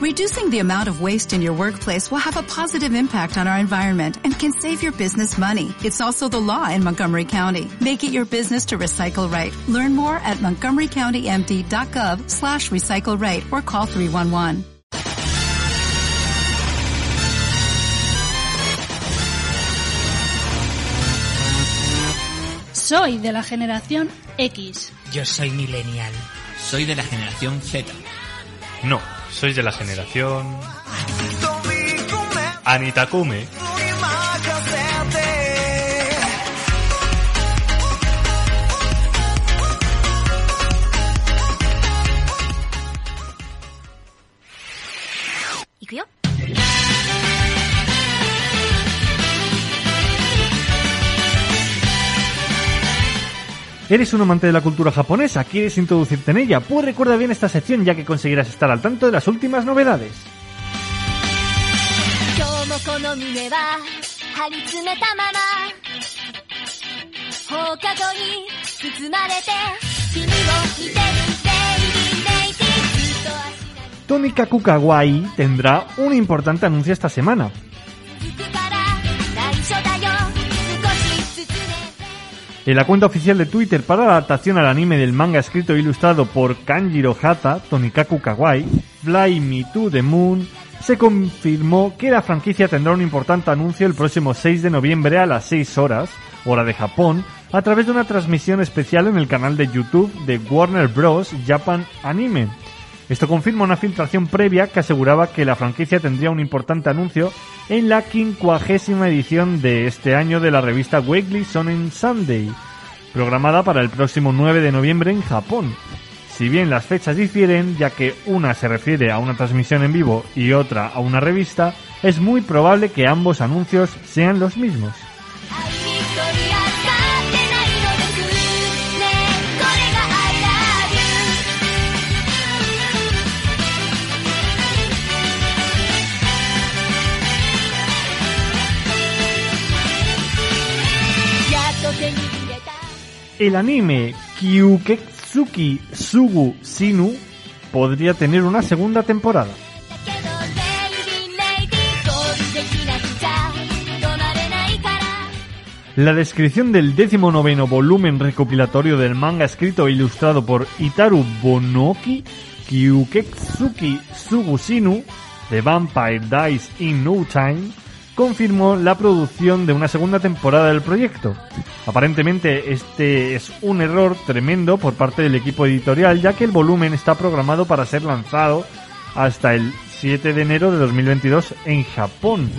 Reducing the amount of waste in your workplace will have a positive impact on our environment and can save your business money. It's also the law in Montgomery County. Make it your business to recycle right. Learn more at montgomerycountymd.gov slash recycle right or call 311. Soy de la generación X. Yo soy millennial. Soy de la generación Z. No, sois de la generación... Anitakume. ¿Eres un amante de la cultura japonesa? ¿Quieres introducirte en ella? Pues recuerda bien esta sección ya que conseguirás estar al tanto de las últimas novedades. Tónica Kukawai tendrá un importante anuncio esta semana. En la cuenta oficial de Twitter para la adaptación al anime del manga escrito e ilustrado por Kanjiro Hata, Tonikaku Kawai, Fly Me to the Moon, se confirmó que la franquicia tendrá un importante anuncio el próximo 6 de noviembre a las 6 horas, hora de Japón, a través de una transmisión especial en el canal de YouTube de Warner Bros. Japan Anime. Esto confirma una filtración previa que aseguraba que la franquicia tendría un importante anuncio en la quincuagésima edición de este año de la revista Weekly Shonen Sunday, programada para el próximo 9 de noviembre en Japón. Si bien las fechas difieren, ya que una se refiere a una transmisión en vivo y otra a una revista, es muy probable que ambos anuncios sean los mismos. el anime Kyuketsuki Sugu Sinu podría tener una segunda temporada. La descripción del 19 volumen recopilatorio del manga escrito e ilustrado por Itaru Bonoki, Kyuketsuki Sugusinu, The Vampire Dies in No Time, confirmó la producción de una segunda temporada del proyecto. Aparentemente este es un error tremendo por parte del equipo editorial ya que el volumen está programado para ser lanzado hasta el 7 de enero de 2022 en Japón.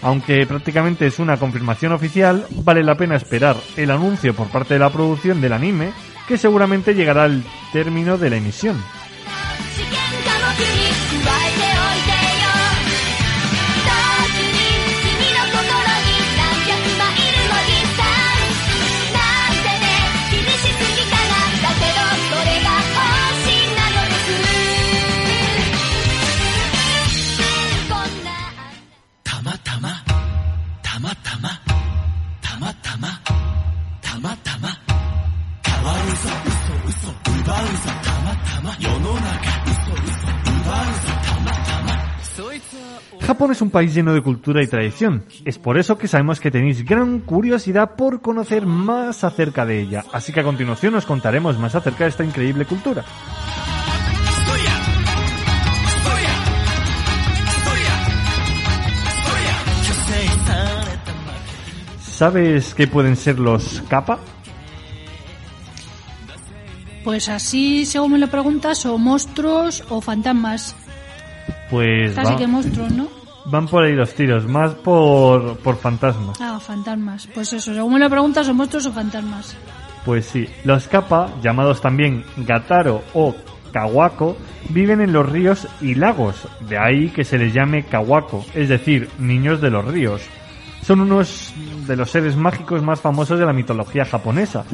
Aunque prácticamente es una confirmación oficial, vale la pena esperar el anuncio por parte de la producción del anime, que seguramente llegará al término de la emisión. Japón es un país lleno de cultura y tradición. Es por eso que sabemos que tenéis gran curiosidad por conocer más acerca de ella. Así que a continuación os contaremos más acerca de esta increíble cultura. ¿Sabes qué pueden ser los kappa? Pues así, según me lo preguntas, o monstruos o fantasmas. Pues. Casi que monstruos, ¿no? Van por ahí los tiros, más por, por fantasmas. Ah, fantasmas. Pues eso, según me lo preguntas, o monstruos o fantasmas. Pues sí, los kappa, llamados también gataro o kawako, viven en los ríos y lagos, de ahí que se les llame kawako, es decir, niños de los ríos. Son unos de los seres mágicos más famosos de la mitología japonesa.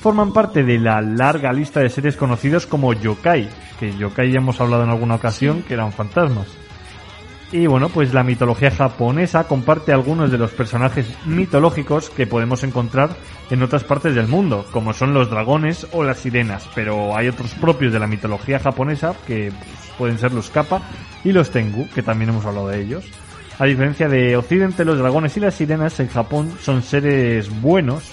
Forman parte de la larga lista de seres conocidos como yokai, que yokai ya hemos hablado en alguna ocasión que eran fantasmas. Y bueno, pues la mitología japonesa comparte algunos de los personajes mitológicos que podemos encontrar en otras partes del mundo, como son los dragones o las sirenas, pero hay otros propios de la mitología japonesa que pues, pueden ser los kappa y los tengu, que también hemos hablado de ellos. A diferencia de Occidente, los dragones y las sirenas en Japón son seres buenos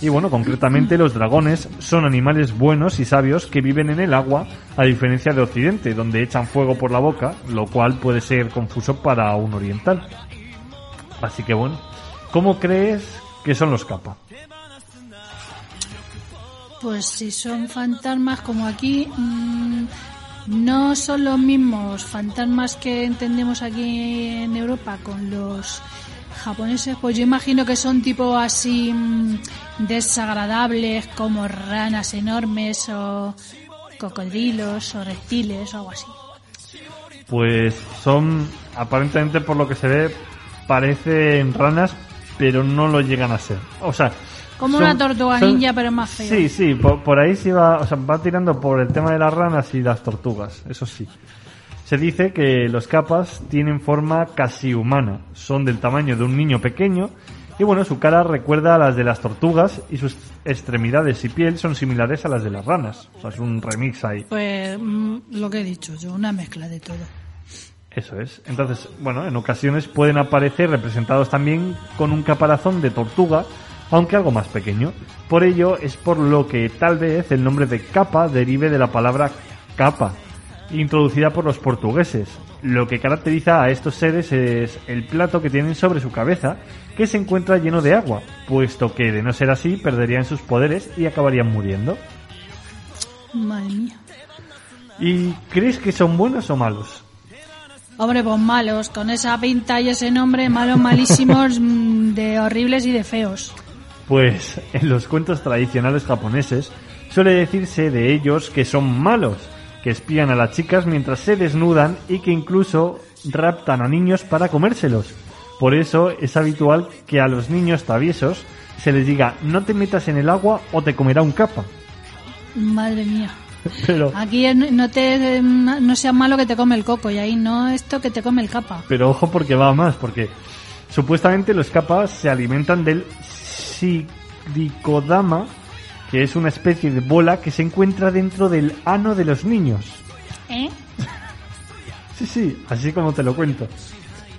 y bueno, concretamente los dragones son animales buenos y sabios que viven en el agua, a diferencia de Occidente, donde echan fuego por la boca, lo cual puede ser confuso para un oriental. Así que bueno, ¿cómo crees que son los kappa? Pues si son fantasmas como aquí, mm, no son los mismos fantasmas que entendemos aquí en Europa con los japoneses, pues yo imagino que son tipo así mm, desagradables como ranas enormes o cocodrilos o reptiles o algo así. Pues son, aparentemente por lo que se ve, parecen ranas, pero no lo llegan a ser. O sea, Como son- una tortuga son- ninja, pero más feo. Sí, sí, por, por ahí sí va, o sea, va tirando por el tema de las ranas y las tortugas, eso sí. Se dice que los capas tienen forma casi humana, son del tamaño de un niño pequeño y bueno, su cara recuerda a las de las tortugas y sus extremidades y piel son similares a las de las ranas. O sea, es un remix ahí. Pues mm, lo que he dicho yo, una mezcla de todo. Eso es. Entonces, bueno, en ocasiones pueden aparecer representados también con un caparazón de tortuga, aunque algo más pequeño. Por ello es por lo que tal vez el nombre de capa derive de la palabra capa, introducida por los portugueses. Lo que caracteriza a estos seres es el plato que tienen sobre su cabeza, que se encuentra lleno de agua, puesto que de no ser así perderían sus poderes y acabarían muriendo. Madre mía. ¿Y crees que son buenos o malos? Hombre, pues malos, con esa pinta y ese nombre, malos, malísimos, mm, de horribles y de feos. Pues en los cuentos tradicionales japoneses suele decirse de ellos que son malos, que espían a las chicas mientras se desnudan y que incluso raptan a niños para comérselos. Por eso es habitual que a los niños traviesos se les diga no te metas en el agua o te comerá un capa. Madre mía. Pero, Aquí no te no sea malo que te come el coco y ahí no esto que te come el capa. pero ojo porque va más, porque supuestamente los capas se alimentan del Shidikodama, que es una especie de bola que se encuentra dentro del ano de los niños. ¿Eh? Sí, sí, así como te lo cuento.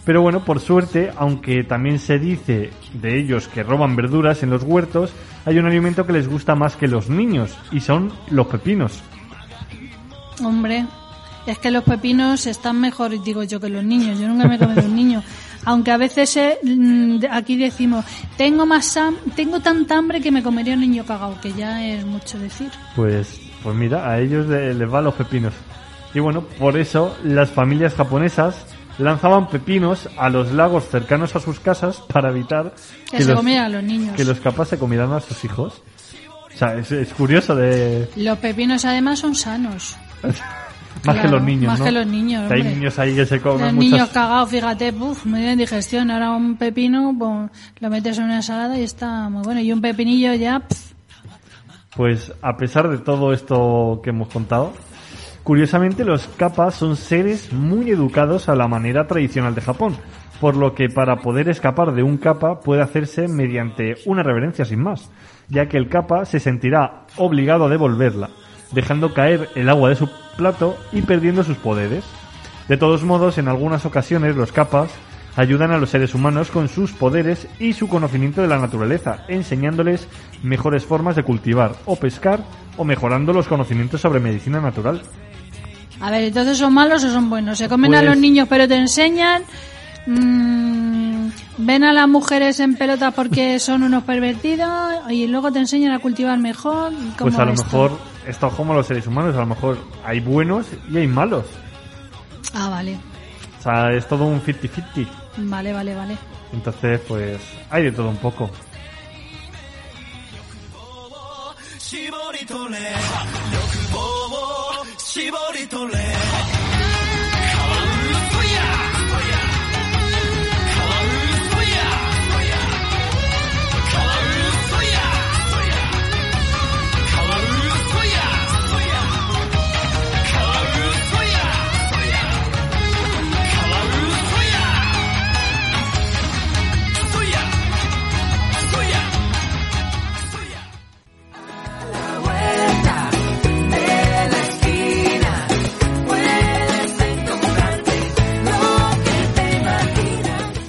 Pero bueno, por suerte, aunque también se dice de ellos que roban verduras en los huertos, hay un alimento que les gusta más que los niños, y son los pepinos. Hombre, es que los pepinos están mejor, digo yo, que los niños. Yo nunca me he comido un niño. Aunque a veces eh, mm, aquí decimos, tengo más tengo tanta hambre que me comería un niño cagao, que ya es mucho decir. Pues, pues mira, a ellos le- les van los pepinos. Y bueno, por eso las familias japonesas lanzaban pepinos a los lagos cercanos a sus casas para evitar Que, se comieran a los niños. que los capas se comieran a sus hijos. O sea, es, es curioso de... Los pepinos además son sanos. Más que Claro, los niños, más ¿no? que los niños, Que hay niños ahí que se comen Los muchas... niños cagados, fíjate, puf, muy bien digestión. Ahora un pepino, pues, lo metes en una ensalada y está muy bueno. Y un pepinillo ya, pf, Pues a pesar de todo esto que hemos contado, curiosamente los kappas son seres muy educados a la manera tradicional de Japón, por lo que para poder escapar de un kappa puede hacerse mediante una reverencia sin más, ya que el kappa se sentirá obligado a devolverla, dejando caer el agua de su plato y perdiendo sus poderes. De todos modos, en algunas ocasiones los kappas ayudan a los seres humanos con sus poderes y su conocimiento de la naturaleza, enseñándoles mejores formas de cultivar o pescar o mejorando los conocimientos sobre medicina natural. A ver, entonces son malos o son buenos. Se comen a Pues- los niños pero te enseñan. mm, ven a las mujeres en pelotas porque son unos pervertidos y luego te enseñan a cultivar mejor. ¿Cómo Pues a lo esto? mejor, esto es como los seres humanos, a lo mejor hay buenos y hay malos. Ah, vale. O sea, es todo un 50-50. Vale, vale, vale. Entonces, pues, hay de todo un poco.